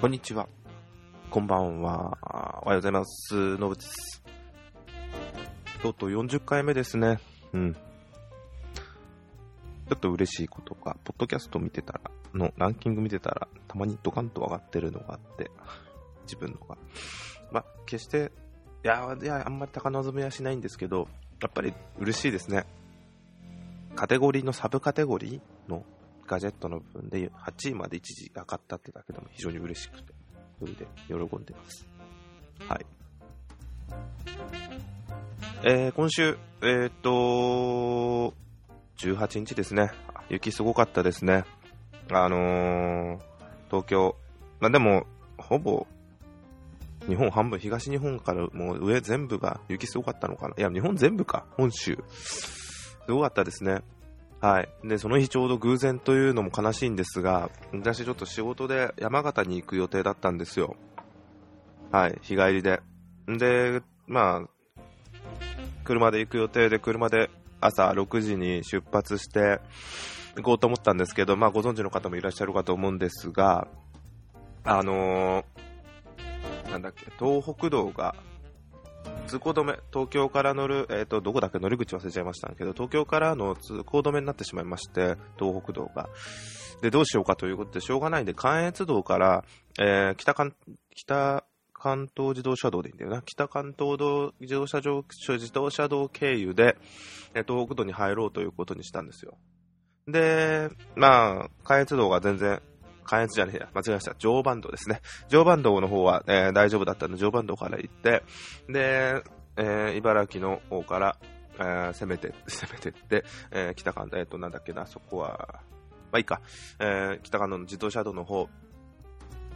こんにちは。こんばんは。おはようございます。のぶです。とうとう40回目ですね。うん。ちょっと嬉しいことが、ポッドキャスト見てたら、のランキング見てたら、たまにドカンと上がってるのがあって、自分のが。まあ、決して、いや、いや、あんまり高望みはしないんですけど、やっぱり嬉しいですね。カテゴリーのサブカテゴリーのガジェットの部分で8位まで一時上がったってだけでも非常に嬉しくて、それで喜んでます。はい。えー、今週、えーっと、18日ですね。雪すごかったですね。あのー、東京、まあ、でも、ほぼ、日本半分、東日本からもう上全部が雪すごかったのかな。いや、日本全部か、本州。すごかったですね。はい。で、その日ちょうど偶然というのも悲しいんですが、私ちょっと仕事で山形に行く予定だったんですよ。はい。日帰りで。で、まあ、車で行く予定で、車で朝6時に出発して行こうと思ったんですけど、まあご存知の方もいらっしゃるかと思うんですが、あのーなんだっけ、東北道が通行止め、東京から乗る、えっ、と、どこだっけ乗り口忘れちゃいましたけど、東京からの通行止めになってしまいまして、東北道が。で、どうしようかということで、しょうがないんで、関越道から、えー北関、北関東自動車道でいいんだよな。北関東道自動車道、自動車道経由で、えー東北道に入ろうということにしたんですよ。で、まあ、関越道が全然、関越じゃねえや、間違えました。常磐道ですね。常磐道の方は、えー大丈夫だったんで、常磐道から行って、で、えー茨城の方から、えー攻めて、攻めてって、えー北関東、えっ、と、なんだっけな、そこは、まあいいか、えー北関東の自動車道の方、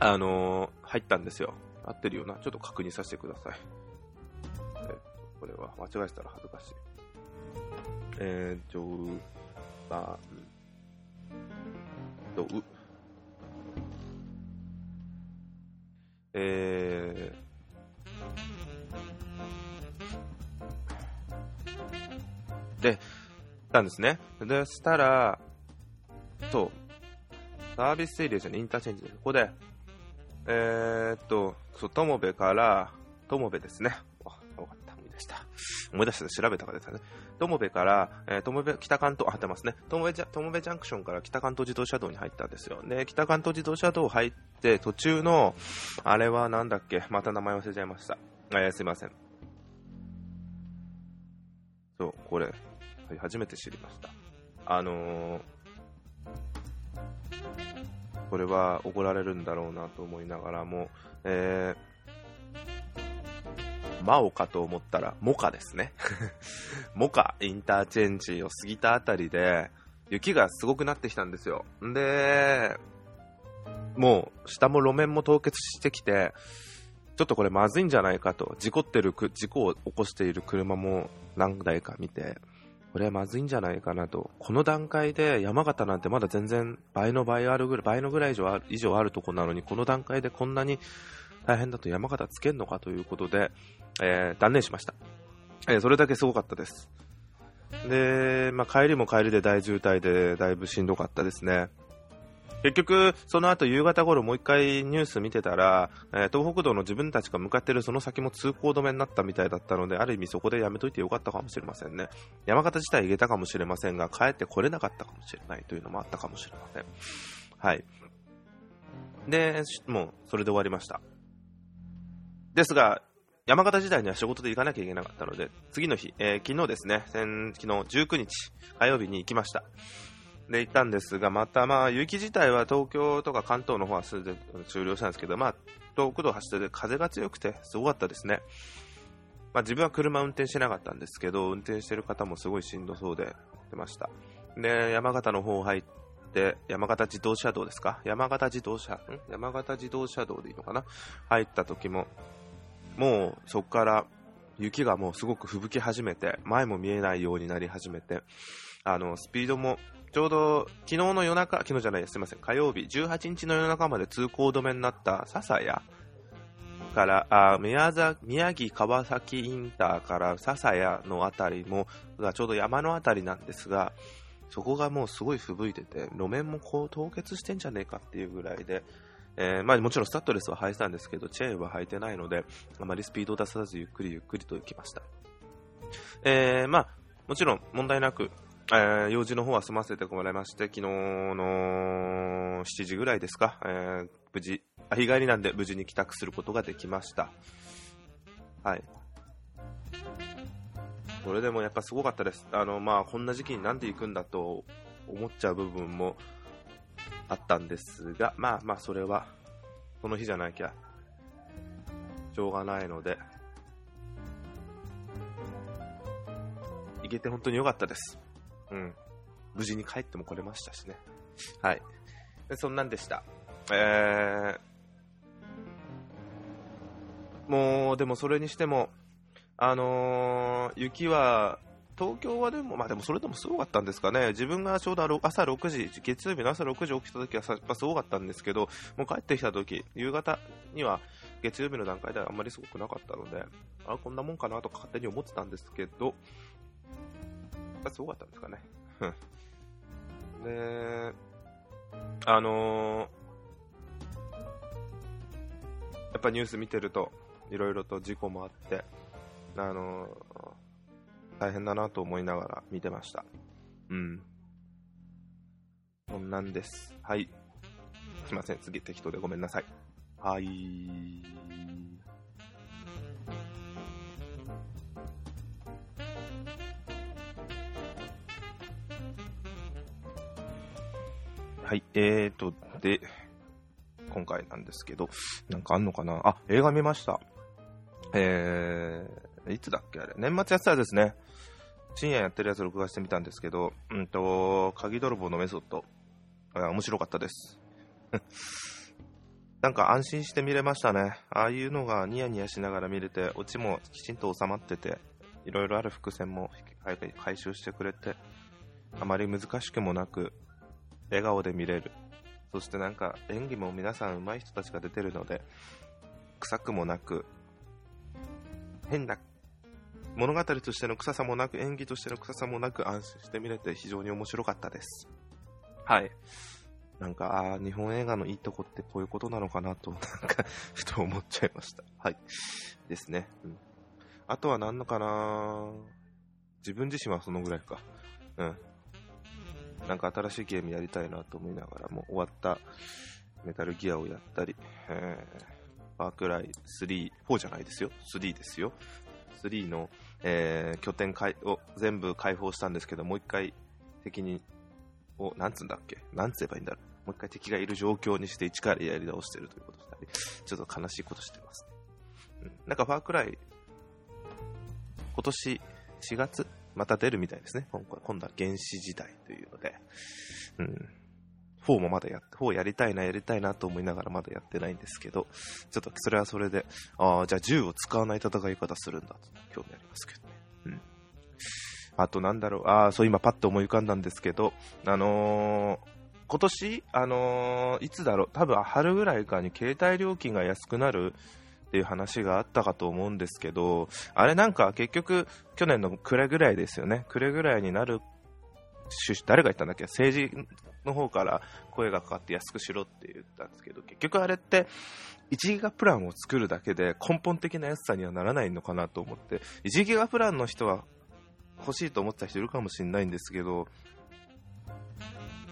あのー入ったんですよ。合ってるよな。ちょっと確認させてください。えーこれは、間違えたら恥ずかしい。えー、常磐道、えー、で、たんですね。で、したら、そう、サービスエリアじゃね、インターチェンジで、ここで、えー、っと、そう、友部から、友部ですね。思い出して調べたからですね。友部から、えー、友部、北関東、あ、てますね。友部ジャ、友部ジャンクションから北関東自動車道に入ったんですよ。で、北関東自動車道入って、途中の、あれはなんだっけ、また名前忘れちゃいました。えー、すいません。そう、これ、はい初めて知りました。あのー、これは怒られるんだろうなと思いながらも、えー、マオかと思ったら、モカですね。モカインターチェンジを過ぎたあたりで、雪がすごくなってきたんですよ。で、もう、下も路面も凍結してきて、ちょっとこれまずいんじゃないかと、事故ってる、事故を起こしている車も何台か見て、これはまずいんじゃないかなと。この段階で山形なんてまだ全然倍の倍あるぐらい、倍のぐらい以上ある以上あるとこなのに、この段階でこんなに大変だと山形つけんのかということで、えー断念しました。えーそれだけすごかったです。で、まあ、帰りも帰りで大渋滞でだいぶしんどかったですね。結局、その後夕方頃もう一回ニュース見てたら、えー東北道の自分たちが向かってるその先も通行止めになったみたいだったので、ある意味そこでやめといてよかったかもしれませんね。山形自体行けたかもしれませんが、帰ってこれなかったかもしれないというのもあったかもしれません。はい。で、もうそれで終わりました。ですが、山形時代には仕事で行かなきゃいけなかったので、次の日、えー昨日ですね、昨日19日火曜日に行きました。で、行ったんですが、またまあ、雪自体は東京とか関東の方はすでに終了したんですけど、まあ、東北道走ってて風が強くて、すごかったですね。まあ、自分は車運転してなかったんですけど、運転してる方もすごいしんどそうで出ました。で、山形の方入って、山形自動車道ですか？山形自動車、ん？山形自動車道でいいのかな？入った時も、もうそこから雪がもうすごく吹雪き始めて、前も見えないようになり始めて、あの、スピードもちょうど昨日の夜中、昨日じゃないす、すみません、火曜日、18日の夜中まで通行止めになった笹谷から、あ宮宮城川崎インターから笹谷のあたりも、がちょうど山のあたりなんですが、そこがもうすごい吹雪いてて、路面もこう凍結してんじゃねえかっていうぐらいで、えー、まあもちろんスタッドレスは履いてたんですけど、チェーンは履いてないので、あまりスピードを出さずゆっくりゆっくりと行きました。えー、まあ、もちろん問題なく、えー、用事の方は済ませてもらいまして、昨日の7時ぐらいですか、えー、無事、日帰りなんで無事に帰宅することができました。はい。それでもやっぱすごかったです。あの、まあ、こんな時期になんで行くんだと思っちゃう部分もあったんですが、まあまあ、それは、その日じゃなきゃ、しょうがないので、行けて本当に良かったです。うん。無事に帰っても来れましたしね。はい。でそんなんでした。えー、もう、でもそれにしても、あのー、雪は、東京はでも、まあでもそれでもすごかったんですかね。自分がちょうど朝6時、月曜日の朝6時起きた時はやっぱすごかったんですけど、もう帰ってきた時、夕方には月曜日の段階ではあんまりすごくなかったので、あ、こんなもんかなとか勝手に思ってたんですけど、やっすごかったんですかね。で、あのー、やっぱニュース見てると、いろいろと事故もあって、あのー、大変だなと思いながら見てました。うん。そんなんです。はい。すいません、次適当でごめんなさい。はい。はい、えーと、で、今回なんですけど、なんかあんのかな？あ、映画見ました。えー、いつだっけあれ？年末やってたですね。深夜やってるやつ録画してみたんですけど、うんと、鍵泥棒のメソッド。面白かったです。なんか安心して見れましたね。ああいうのがニヤニヤしながら見れて、オチもきちんと収まってて、いろいろある伏線も 回収してくれて、あまり難しくもなく、笑顔で見れる。そしてなんか演技も皆さん上手い人たちが出てるので、臭くもなく、変な物語としての臭さもなく、演技としての臭さもなく、安心して見れて非常に面白かったです。はい。なんか、あ日本映画のいいとこってこういうことなのかなと、なんかふと思っちゃいました。はい。ですね。うん。あとは何のかな自分自身はそのぐらいか。うん。なんか新しいゲームやりたいなと思いながらも、終わったメタルギアをやったり、えー、ファークライ3、4じゃないですよ。3ですよ。3の、えー、拠点を全部開放したんですけど、もう一回敵に、を、なんつうんだっけ？なんつえばいいんだろう。もう一回敵がいる状況にして一からやり直してるということしたり、ちょっと悲しいことしてますね。うん。なんかファークライ、今年4月、また出るみたいですね。今回今度は原始時代というので。うん。4もまだやって、4やりたいな、やりたいなと思いながらまだやってないんですけど、ちょっとそれはそれで、ああ、じゃあ銃を使わない戦い方するんだと興味ありますけどね。うん。あとなんだろう、ああ、そう今パッと思い浮かんだんですけど、あのー、今年、あのー、いつだろう、多分春ぐらいかに携帯料金が安くなるっていう話があったかと思うんですけど、あれなんか結局、去年の暮れぐらいですよね。暮れぐらいになる誰が言ったんだっけ？政治の方から声がかかって安くしろって言ったんですけど、結局あれって1ギガプランを作るだけで根本的な安さにはならないのかなと思って、1ギガプランの人は欲しいと思った人いるかもしれないんですけど、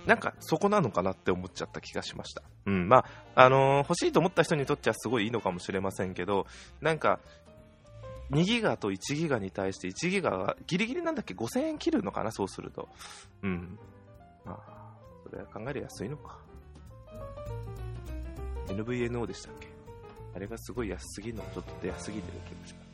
なんかそこなのかなって思っちゃった気がしました。うん、まあ、あのー、欲しいと思った人にとってはすごいいいのかもしれませんけど、なんか2ギガと1ギガに対して1ギガがギリギリなんだっけ？5000円切るのかな？そうすると。うん。まあ、それは考えりゃ安いのか。NVNO でしたっけ？あれがすごい安すぎるのちょっと出やすぎてる気がします。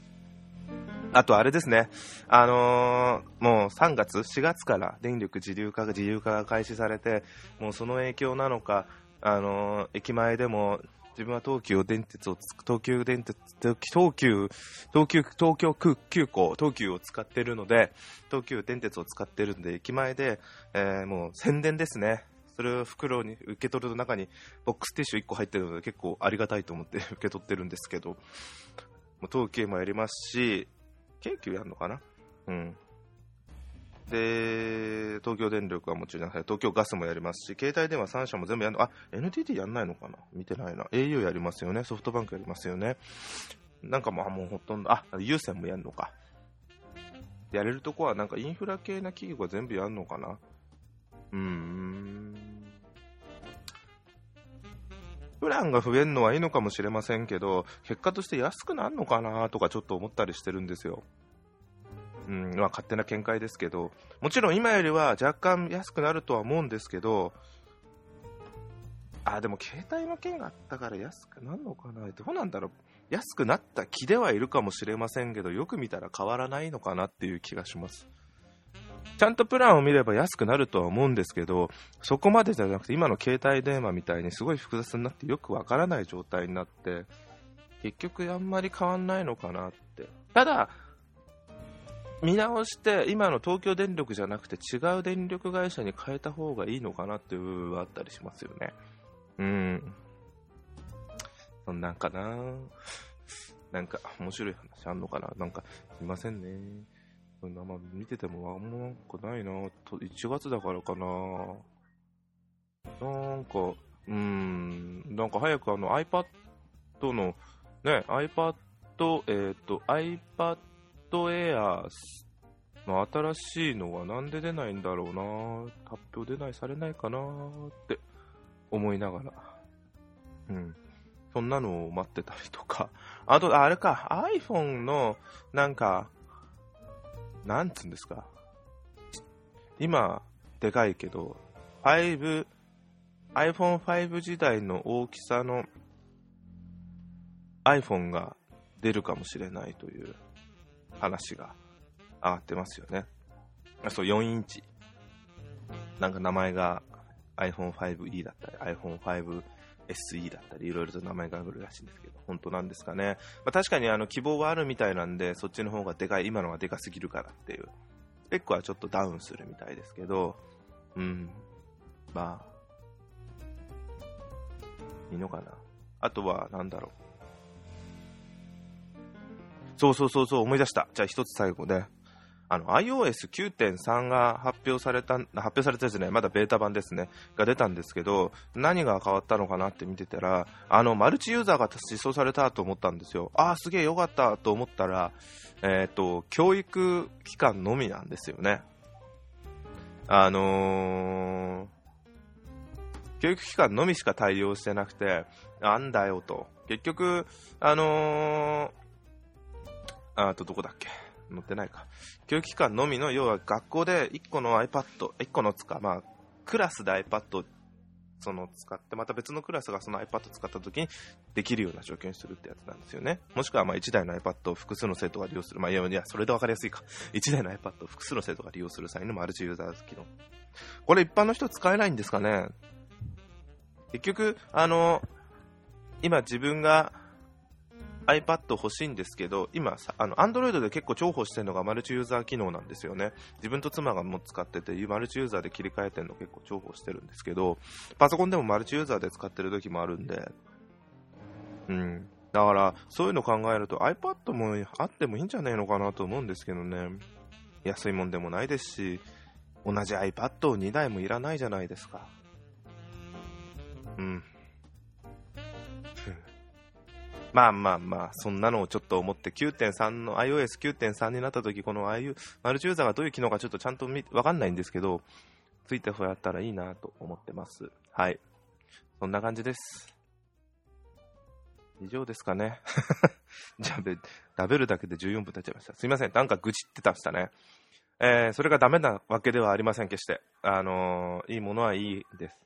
あとあれですね、あのー、もう3月、4月から電力自流化が自由化が開始されて、もうその影響なのか、あのー、駅前でも自分は東急電鉄を、東急電鉄、東急、東急、東京急行、東急を使ってるので、東急電鉄を使ってるんで、駅前で、えー、もう宣伝ですね。それを袋に受け取ると中にボックスティッシュ1個入ってるので結構ありがたいと思って 受け取ってるんですけど、もう東急もやりますし、京急やるのかな？うん。で、東京電力はもちろん、東京ガスもやりますし、携帯電話3社も全部やるの、あ、NTT やんないのかな？見てないな。au やりますよね。ソフトバンクやりますよね。なんかまあもうほとんど、あ、有線もやるのか。やれるとこはなんかインフラ系な企業が全部やるのかな？うーん。プランが増えるのはいいのかもしれませんけど、結果として安くなるのかな？とかちょっと思ったりしてるんですよ。うん、まあ勝手な見解ですけど、もちろん今よりは若干安くなるとは思うんですけど、あ、でも携帯の件があったから安くなるのかなどうなんだろう安くなった気ではいるかもしれませんけど、よく見たら変わらないのかなっていう気がします。ちゃんとプランを見れば安くなるとは思うんですけど、そこまでじゃなくて、今の携帯電話みたいにすごい複雑になってよくわからない状態になって、結局あんまり変わんないのかなって。ただ、見直して、今の東京電力じゃなくて違う電力会社に変えた方がいいのかなっていう部分はあったりしますよね。うん。そんなんかななんか、面白い話あんのかななんか、すいませんね。そんな、まあ、見ててもあんまなんかないなと、1月だからかななんか、うん、なんか早くあの iPad の、ね、iPad、えっ、ー、と、iPad Air の新しいのはなんで出ないんだろうな発表出ないされないかなって思いながら、うん。そんなのを待ってたりとか。あと、あれか、iPhone の、なんか、なんつうんですか。今、でかいけど、5、iPhone5 時代の大きさの iPhone が出るかもしれないという話が上がってますよね。そう、4インチ。なんか名前が iPhone5e だったり、iPhone5 SE だったり、いろいろと名前があるらしいんですけど、本当なんですかね。まあ、確かにあの希望はあるみたいなんで、そっちの方がでかい、今のがでかすぎるからっていう。スペックはちょっとダウンするみたいですけど、うん。まあ、いいのかな。あとは、なんだろう。そうそうそうそう、思い出した。じゃあ一つ最後で、あの iOS9.3 が発表された、発表されたじゃない、まだベータ版ですね、が出たんですけど、何が変わったのかなって見てたら、あの、マルチユーザーが実装されたと思ったんですよ。ああ、すげえよかったと思ったら、えっ、ー、と、教育機関のみなんですよね。あのー、教育機関のみしか対応してなくて、なんだよと。結局、あのー、あとどこだっけ？載ってないか。教育機関のみの、要は学校で1個の iPad、1個の使う、まあ、クラスで iPad その使って、また別のクラスがその iPad 使った時にできるような状況にするってやつなんですよね。もしくはまあ1台の iPad を複数の生徒が利用する。まあいや、いやそれで分かりやすいか。1台の iPad を複数の生徒が利用する際のマルチユーザー機能。これ一般の人使えないんですかね？結局、あの、今自分が iPad 欲しいんですけど、今、あの、Android で結構重宝してるのがマルチユーザー機能なんですよね。自分と妻がも使ってて、マルチユーザーで切り替えてるの結構重宝してるんですけど、パソコンでもマルチユーザーで使ってる時もあるんで、うん。だから、そういうの考えると iPad もあってもいいんじゃないのかなと思うんですけどね。安いもんでもないですし、同じ iPad を2台もいらないじゃないですか。うん。まあまあまあ、そんなのをちょっと思って9.3の iOS9.3 になった時、この IU、マルチユーザーがどういう機能かちょっとちゃんとわかんないんですけど、ついてやったらいいなと思ってます。はい。そんな感じです。以上ですかね。じゃあ、食べるだけで14分経っちゃいました。すいません。なんか愚痴ってたしたね。えー、それがダメなわけではありません、決して。あのー、いいものはいいです。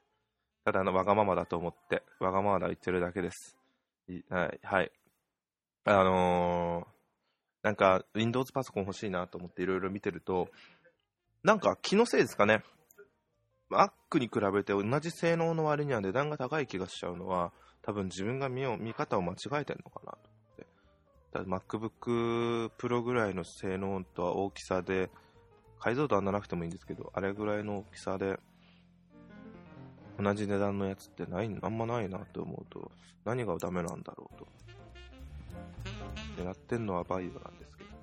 ただのわがままだと思って、わがままだ言ってるだけです。はい、はい。あのー、なんか、Windows パソコン欲しいなと思っていろいろ見てると、なんか気のせいですかね。Mac に比べて同じ性能の割には値段が高い気がしちゃうのは、多分自分が見見方を間違えてるのかなと思って。MacBook Pro ぐらいの性能とは大きさで、解像度はなくてもいいんですけど、あれぐらいの大きさで、同じ値段のやつってない、あんまないなって思うと、何がダメなんだろうと。狙ってんのはバイオなんですけどね。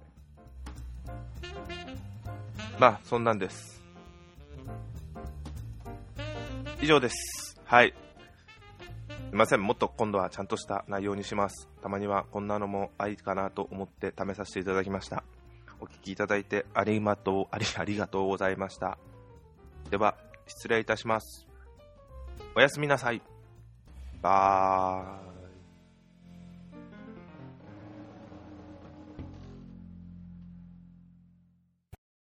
まあ、そんなんです。以上です。はい。すいません、もっと今度はちゃんとした内容にします。たまにはこんなのもありかなと思って試させていただきました。お聞きいただいてありがとう、ありありがとうございました。では、失礼いたします。おやすみなさい。バー